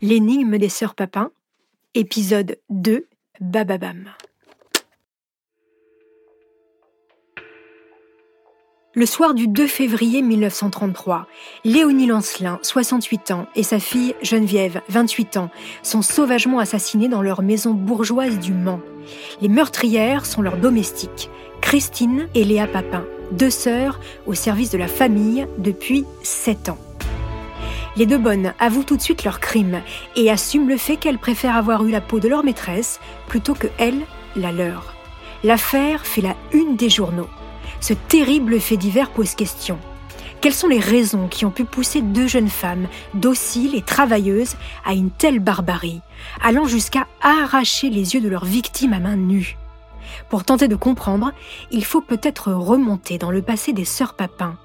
L'énigme des sœurs Papin, épisode 2, Bababam. Le soir du 2 février 1933, Léonie Lancelin, 68 ans, et sa fille Geneviève, 28 ans, sont sauvagement assassinés dans leur maison bourgeoise du Mans. Les meurtrières sont leurs domestiques, Christine et Léa Papin, deux sœurs au service de la famille depuis 7 ans. Les deux bonnes avouent tout de suite leur crime et assument le fait qu'elles préfèrent avoir eu la peau de leur maîtresse plutôt que elle, la leur. L'affaire fait la une des journaux. Ce terrible fait divers pose question. Quelles sont les raisons qui ont pu pousser deux jeunes femmes, dociles et travailleuses, à une telle barbarie, allant jusqu'à arracher les yeux de leurs victimes à main nue? Pour tenter de comprendre, il faut peut-être remonter dans le passé des sœurs Papin.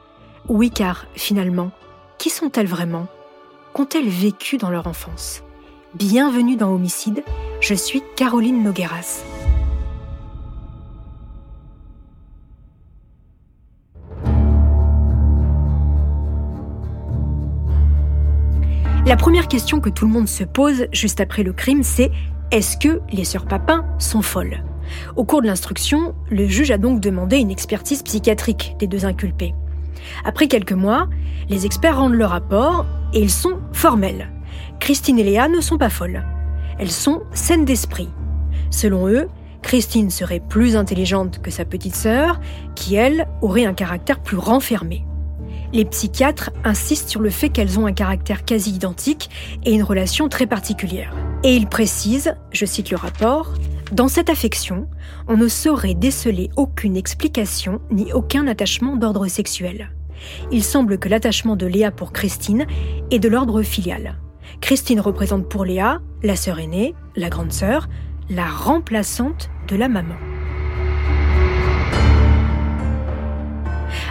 Oui, car finalement, qui sont-elles vraiment? Qu'ont-elles vécu dans leur enfance? Bienvenue dans Homicide, je suis Caroline Nogueras. La première question que tout le monde se pose juste après le crime, c'est est-ce que les sœurs Papin sont folles? Au cours de l'instruction, le juge a donc demandé une expertise psychiatrique des deux inculpés. Après quelques mois, les experts rendent le rapport et ils sont formels. Christine et Léa ne sont pas folles. Elles sont saines d'esprit. Selon eux, Christine serait plus intelligente que sa petite sœur, qui, elle, aurait un caractère plus renfermé. Les psychiatres insistent sur le fait qu'elles ont un caractère quasi identique et une relation très particulière. Et ils précisent, je cite le rapport, Dans cette affection, on ne saurait déceler aucune explication ni aucun attachement d'ordre sexuel il semble que l'attachement de Léa pour Christine est de l'ordre filial. Christine représente pour Léa la sœur aînée, la grande sœur, la remplaçante de la maman.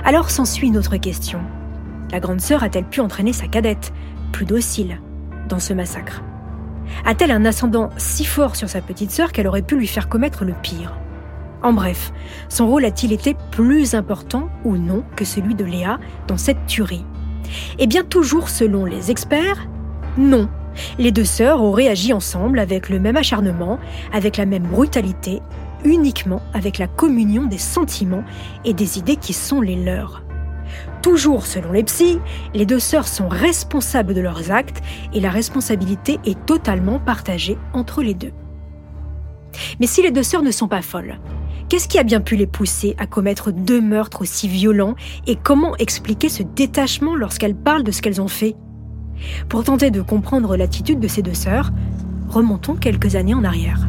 Alors s'ensuit une autre question. La grande sœur a-t-elle pu entraîner sa cadette, plus docile, dans ce massacre? A-t-elle un ascendant si fort sur sa petite sœur qu'elle aurait pu lui faire commettre le pire? En bref, son rôle a-t-il été plus important ou non que celui de Léa dans cette tuerie? Eh bien, toujours selon les experts, non. Les deux sœurs auraient agi ensemble avec le même acharnement, avec la même brutalité, uniquement avec la communion des sentiments et des idées qui sont les leurs. Toujours selon les psys, les deux sœurs sont responsables de leurs actes et la responsabilité est totalement partagée entre les deux. Mais si les deux sœurs ne sont pas folles, Qu'est-ce qui a bien pu les pousser à commettre deux meurtres aussi violents et comment expliquer ce détachement lorsqu'elles parlent de ce qu'elles ont fait? Pour tenter de comprendre l'attitude de ces deux sœurs, remontons quelques années en arrière.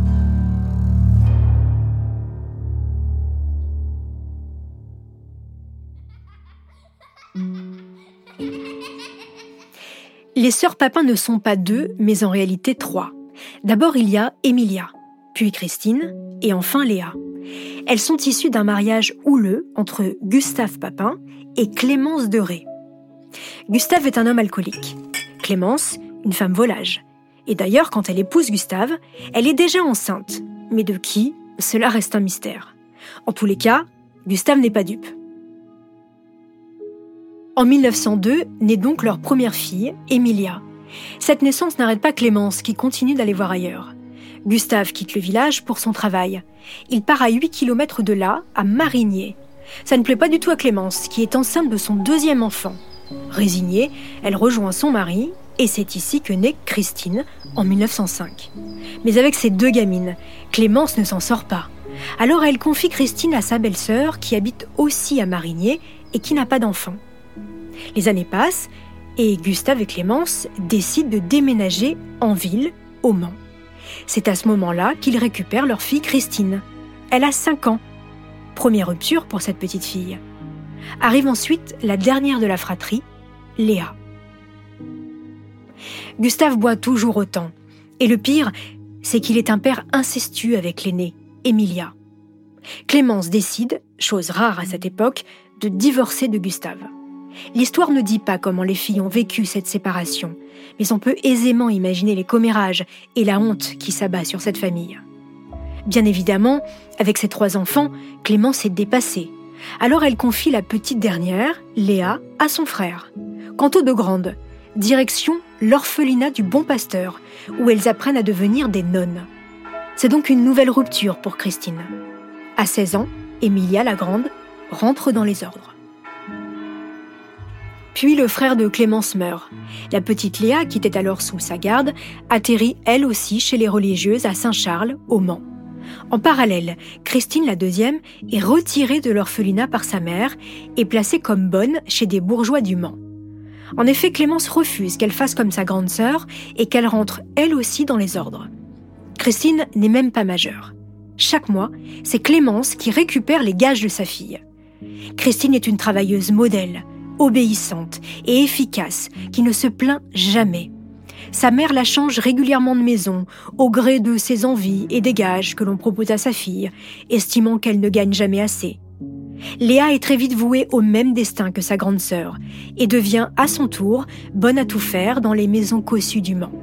Les sœurs Papin ne sont pas deux, mais en réalité trois. D'abord, il y a Emilia, puis Christine, et enfin Léa. Elles sont issues d'un mariage houleux entre Gustave Papin et Clémence de Ré. Gustave est un homme alcoolique. Clémence, une femme volage. Et d'ailleurs, quand elle épouse Gustave, elle est déjà enceinte. Mais de qui? Cela reste un mystère. En tous les cas, Gustave n'est pas dupe. En 1902 naît donc leur première fille, Emilia. Cette naissance n'arrête pas Clémence, qui continue d'aller voir ailleurs. Gustave quitte le village pour son travail. Il part à 8 km de là, à Marigné. Ça ne plaît pas du tout à Clémence, qui est enceinte de son deuxième enfant. Résignée, elle rejoint son mari, et c'est ici que naît Christine, en 1905. Mais avec ses deux gamines, Clémence ne s'en sort pas. Alors elle confie Christine à sa belle-sœur, qui habite aussi à Marigné et qui n'a pas d'enfant. Les années passent, et Gustave et Clémence décident de déménager en ville, au Mans. C'est à ce moment-là qu'ils récupèrent leur fille Christine. Elle a 5 ans. Première rupture pour cette petite fille. Arrive ensuite la dernière de la fratrie, Léa. Gustave boit toujours autant. Et le pire, c'est qu'il est un père incestueux avec l'aînée, Emilia. Clémence décide, chose rare à cette époque, de divorcer de Gustave. L'histoire ne dit pas comment les filles ont vécu cette séparation, mais on peut aisément imaginer les commérages et la honte qui s'abat sur cette famille. Bien évidemment, avec ses trois enfants, Clémence est dépassée. Alors elle confie la petite dernière, Léa, à son frère. Quant aux deux grandes, direction l'orphelinat du Bon Pasteur, où elles apprennent à devenir des nonnes. C'est donc une nouvelle rupture pour Christine. À 16 ans, Emilia la Grande rentre dans les ordres. Puis le frère de Clémence meurt. La petite Léa, qui était alors sous sa garde, atterrit elle aussi chez les religieuses à Saint-Charles, au Mans. En parallèle, Christine la deuxième est retirée de l'orphelinat par sa mère et placée comme bonne chez des bourgeois du Mans. En effet, Clémence refuse qu'elle fasse comme sa grande sœur et qu'elle rentre elle aussi dans les ordres. Christine n'est même pas majeure. Chaque mois, c'est Clémence qui récupère les gages de sa fille. Christine est une travailleuse modèle, obéissante et efficace, qui ne se plaint jamais. Sa mère la change régulièrement de maison, au gré de ses envies et des gages que l'on propose à sa fille, estimant qu'elle ne gagne jamais assez. Léa est très vite vouée au même destin que sa grande sœur, et devient à son tour bonne à tout faire dans les maisons cossues du Mans.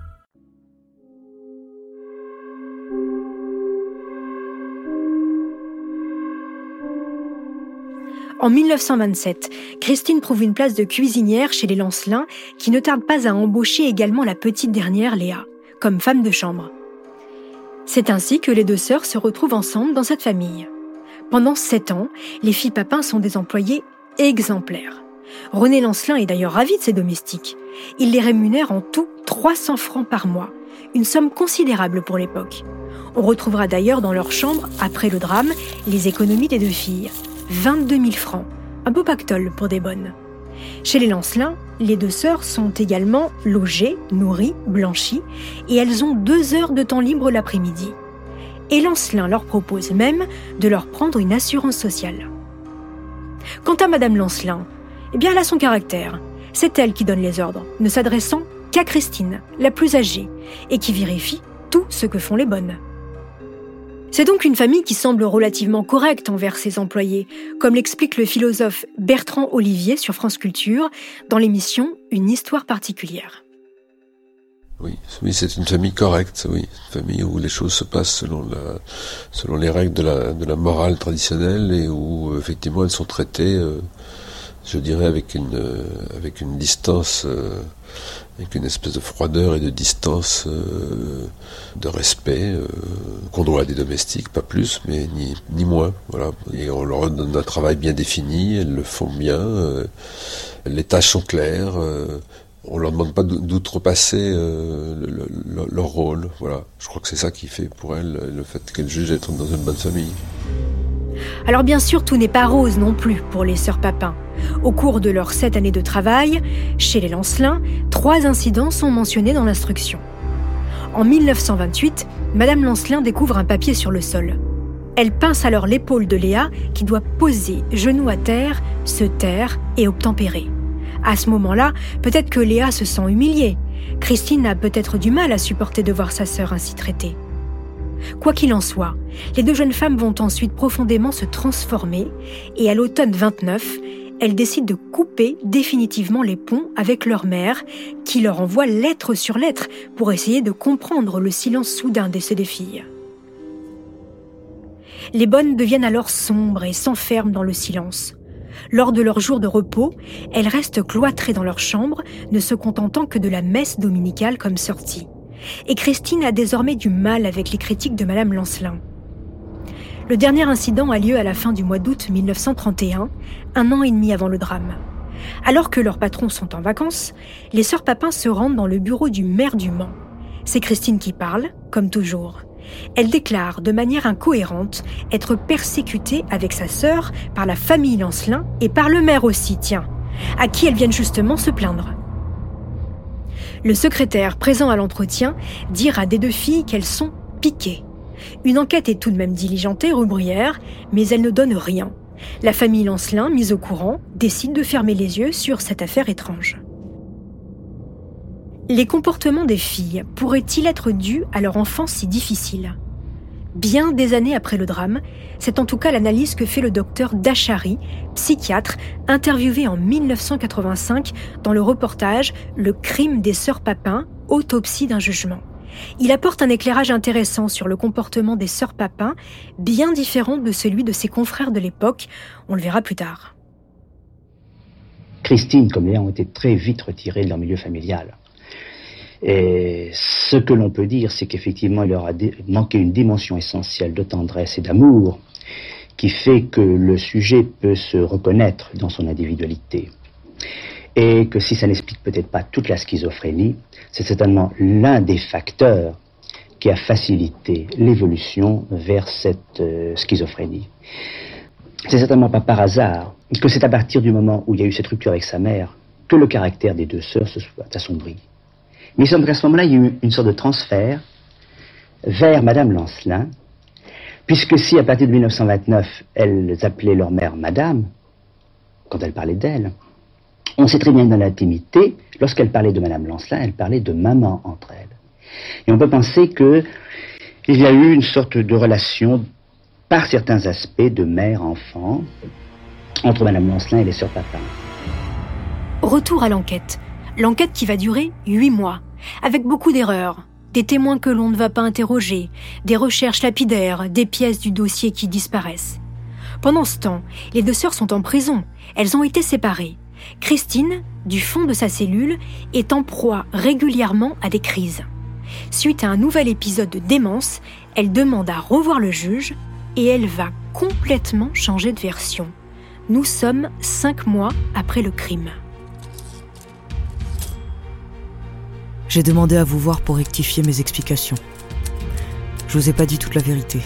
En 1927, Christine trouve une place de cuisinière chez les Lancelins, qui ne tardent pas à embaucher également la petite dernière, Léa, comme femme de chambre. C'est ainsi que les deux sœurs se retrouvent ensemble dans cette famille. Pendant sept ans, les filles Papin sont des employés exemplaires. René Lancelin est d'ailleurs ravi de ses domestiques. Il les rémunère en tout 300 francs par mois, une somme considérable pour l'époque. On retrouvera d'ailleurs dans leur chambre, après le drame, les économies des deux filles. 22 000 francs. Un beau pactole pour des bonnes. Chez les Lancelins, les deux sœurs sont également logées, nourries, blanchies, et elles ont deux heures de temps libre l'après-midi. Et Lancelin leur propose même de leur prendre une assurance sociale. Quant à Madame Lancelin, eh bien elle a son caractère. C'est elle qui donne les ordres, ne s'adressant qu'à Christine, la plus âgée, et qui vérifie tout ce que font les bonnes. C'est donc une famille qui semble relativement correcte envers ses employés, comme l'explique le philosophe Bertrand Olivier sur France Culture dans l'émission Une histoire particulière. Oui, c'est une famille correcte, oui, une famille où les choses se passent selon, les règles de la, de la morale traditionnelle et où effectivement elles sont traitées, euh, je dirais, avec une, euh, avec une distance. Euh, avec une espèce de froideur et de distance, euh, de respect qu'on doit à des domestiques, pas plus, mais ni, ni moins. Voilà. Et on leur donne un travail bien défini, elles le font bien, les tâches sont claires, on leur demande pas d'outrepasser leur rôle. Voilà. Je crois que c'est ça qui fait pour elles le fait qu'elles jugent être dans une bonne famille. Alors bien sûr, tout n'est pas rose non plus pour les sœurs Papin. Au cours de leurs sept années de travail, chez les Lancelins, trois incidents sont mentionnés dans l'instruction. En 1928, Madame Lancelin découvre un papier sur le sol. Elle pince alors l'épaule de Léa qui doit poser genou à terre, se taire et obtempérer. À ce moment-là, peut-être que Léa se sent humiliée. Christine a peut-être du mal à supporter de voir sa sœur ainsi traitée. Quoi qu'il en soit, les deux jeunes femmes vont ensuite profondément se transformer et à l'automne 29, elles décident de couper définitivement les ponts avec leur mère, qui leur envoie lettre sur lettre pour essayer de comprendre le silence soudain de ces deux filles. Les bonnes deviennent alors sombres et s'enferment dans le silence. Lors de leur jour de repos, elles restent cloîtrées dans leur chambre, ne se contentant que de la messe dominicale comme sortie. Et Christine a désormais du mal avec les critiques de Madame Lancelin. Le dernier incident a lieu à la fin du mois d'août 1931, un an et demi avant le drame. Alors que leurs patrons sont en vacances, les sœurs Papin se rendent dans le bureau du maire du Mans. C'est Christine qui parle, comme toujours. Elle déclare de manière incohérente être persécutée avec sa sœur par la famille Lancelin et par le maire aussi, tiens, à qui elles viennent justement se plaindre. Le secrétaire présent à l'entretien dira des deux filles qu'elles sont piquées une enquête est tout de même diligentée rue Bruyère, mais elle ne donne rien. La famille Lancelin, mise au courant, décide de fermer les yeux sur cette affaire étrange. Les comportements des filles pourraient-ils être dus à leur enfance si difficile? Bien des années après le drame, c'est en tout cas l'analyse que fait le docteur Dachary, psychiatre, interviewé en 1985 dans le reportage Le crime des sœurs Papin, autopsie d'un jugement. Il apporte un éclairage intéressant sur le comportement des sœurs Papin, bien différent de celui de ses confrères de l'époque, on le verra plus tard. Christine comme Léa ont été très vite retirées de leur milieu familial. Et ce que l'on peut dire, c'est qu'effectivement, il leur a manqué une dimension essentielle de tendresse et d'amour qui fait que le sujet peut se reconnaître dans son individualité. Et que si ça n'explique peut-être pas toute la schizophrénie, c'est certainement l'un des facteurs qui a facilité l'évolution vers cette euh, schizophrénie. C'est certainement pas par hasard que c'est à partir du moment où il y a eu cette rupture avec sa mère que le caractère des deux sœurs se soit assombri. Mais il semble qu'à ce moment-là, il y a eu une sorte de transfert vers Madame Lancelin, puisque si à partir de 1929, elles appelaient leur mère Madame, quand elles parlaient d'elle, on sait très bien dans l'intimité, lorsqu'elles parlaient de Madame Lancelin, elles parlaient de maman entre elles. Et on peut penser qu'il y a eu une sorte de relation, par certains aspects, de mère-enfant, entre Madame Lancelin et les sœurs Papin. Retour à l'enquête. L'enquête qui va durer huit mois, avec beaucoup d'erreurs, des témoins que l'on ne va pas interroger, des recherches lapidaires, des pièces du dossier qui disparaissent. Pendant ce temps, les deux sœurs sont en prison. Elles ont été séparées. Christine, du fond de sa cellule, est en proie régulièrement à des crises. Suite à un nouvel épisode de démence, elle demande à revoir le juge et elle va complètement changer de version. Nous sommes cinq mois après le crime. J'ai demandé à vous voir pour rectifier mes explications. Je vous ai pas dit toute la vérité.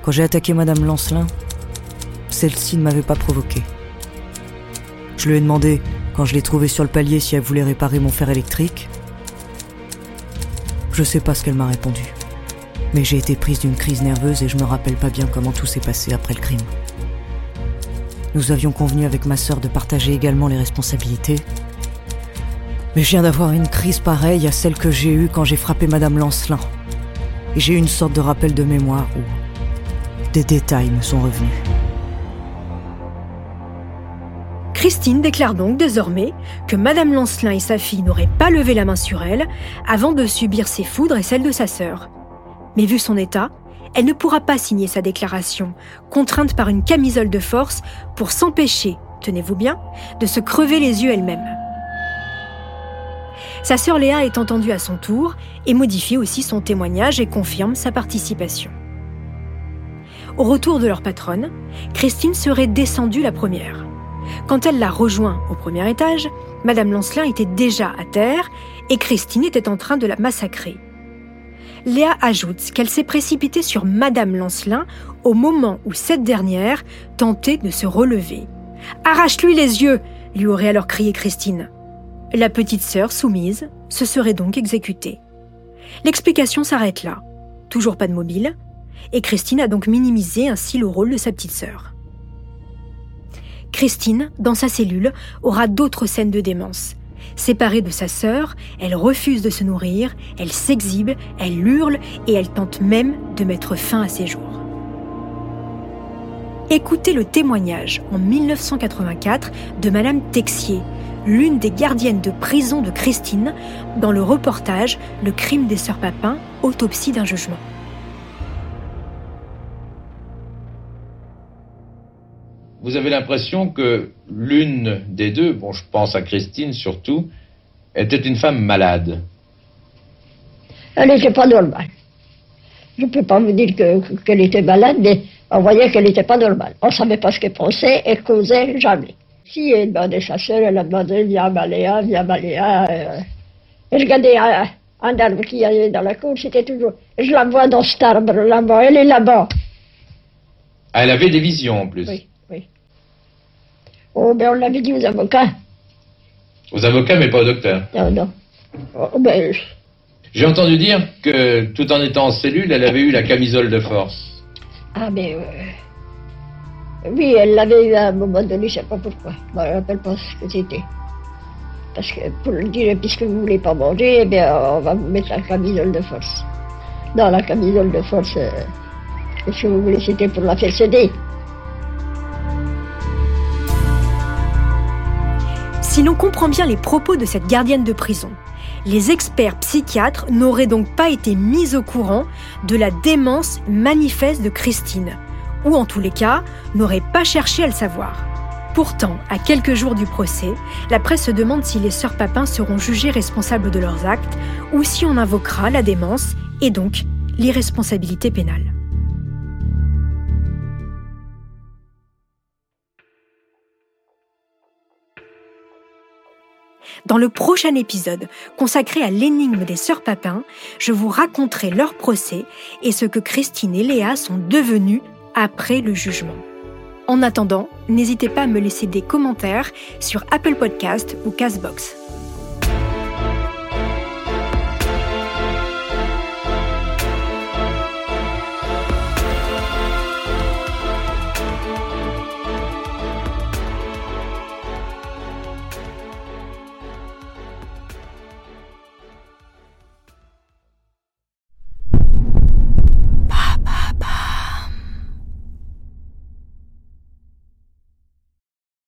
Quand j'ai attaqué Madame Lancelin, celle-ci ne m'avait pas provoqué. Je lui ai demandé, quand je l'ai trouvée sur le palier, si elle voulait réparer mon fer électrique. Je sais pas ce qu'elle m'a répondu. Mais j'ai été prise d'une crise nerveuse et je me rappelle pas bien comment tout s'est passé après le crime. Nous avions convenu avec ma sœur de partager également les responsabilités, mais je viens d'avoir une crise pareille à celle que j'ai eue quand j'ai frappé Madame Lancelin. Et j'ai eu une sorte de rappel de mémoire où des détails me sont revenus. Christine déclare donc désormais que Madame Lancelin et sa fille n'auraient pas levé la main sur elle avant de subir ses foudres et celles de sa sœur. Mais vu son état, elle ne pourra pas signer sa déclaration, contrainte par une camisole de force pour s'empêcher, tenez-vous bien, de se crever les yeux elle-même. Sa sœur Léa est entendue à son tour et modifie aussi son témoignage et confirme sa participation. Au retour de leur patronne, Christine serait descendue la première. Quand elle l'a rejoint au premier étage, Madame Lancelin était déjà à terre et Christine était en train de la massacrer. Léa ajoute qu'elle s'est précipitée sur Madame Lancelin au moment où cette dernière tentait de se relever. Arrache-lui les yeux lui aurait alors crié Christine. La petite sœur, soumise, se serait donc exécutée. L'explication s'arrête là. Toujours pas de mobile, et Christine a donc minimisé ainsi le rôle de sa petite sœur. Christine, dans sa cellule, aura d'autres scènes de démence. Séparée de sa sœur, elle refuse de se nourrir, elle s'exhibe, elle hurle et elle tente même de mettre fin à ses jours. Écoutez le témoignage en 1984 de Madame Texier, l'une des gardiennes de prison de Christine, dans le reportage Le crime des sœurs Papin, autopsie d'un jugement. Vous avez l'impression que l'une des deux, bon je pense à Christine surtout, était une femme malade. Elle n'était pas normale. Je ne peux pas vous dire qu'elle était malade, mais on voyait qu'elle n'était pas normale. On ne savait pas ce qu'elle pensait et causait jamais. Si elle demandait sa soeur, elle a demandé viens Maléa, viens Maléa. Euh. Et je regardais un, un arbre qui allait dans la cour, c'était toujours. Je la vois dans cet arbre là-bas, elle est là-bas. Ah, elle avait des visions en plus. Oui, oui. Oh, ben on l'avait dit aux avocats. Aux avocats, mais pas au docteur. Non, non. Oh, ben, J'ai entendu dire que tout en étant en cellule, elle avait eu la camisole de force. Ah, mais. euh, Oui, elle l'avait eu à un moment donné, je ne sais pas pourquoi. Je ne rappelle pas ce que c'était. Parce que pour le dire, puisque vous ne voulez pas manger, eh bien, on va vous mettre la camisole de force. Non, la camisole de force, euh, qu'est-ce que vous voulez, c'était pour la faire céder. Si l'on comprend bien les propos de cette gardienne de prison, les experts psychiatres n'auraient donc pas été mis au courant de la démence manifeste de Christine, ou en tous les cas, n'auraient pas cherché à le savoir. Pourtant, à quelques jours du procès, la presse se demande si les sœurs Papin seront jugées responsables de leurs actes ou si on invoquera la démence et donc l'irresponsabilité pénale. Dans le prochain épisode, consacré à l'énigme des sœurs Papin, je vous raconterai leur procès et ce que Christine et Léa sont devenues après le jugement. En attendant, n'hésitez pas à me laisser des commentaires sur Apple Podcast ou Castbox.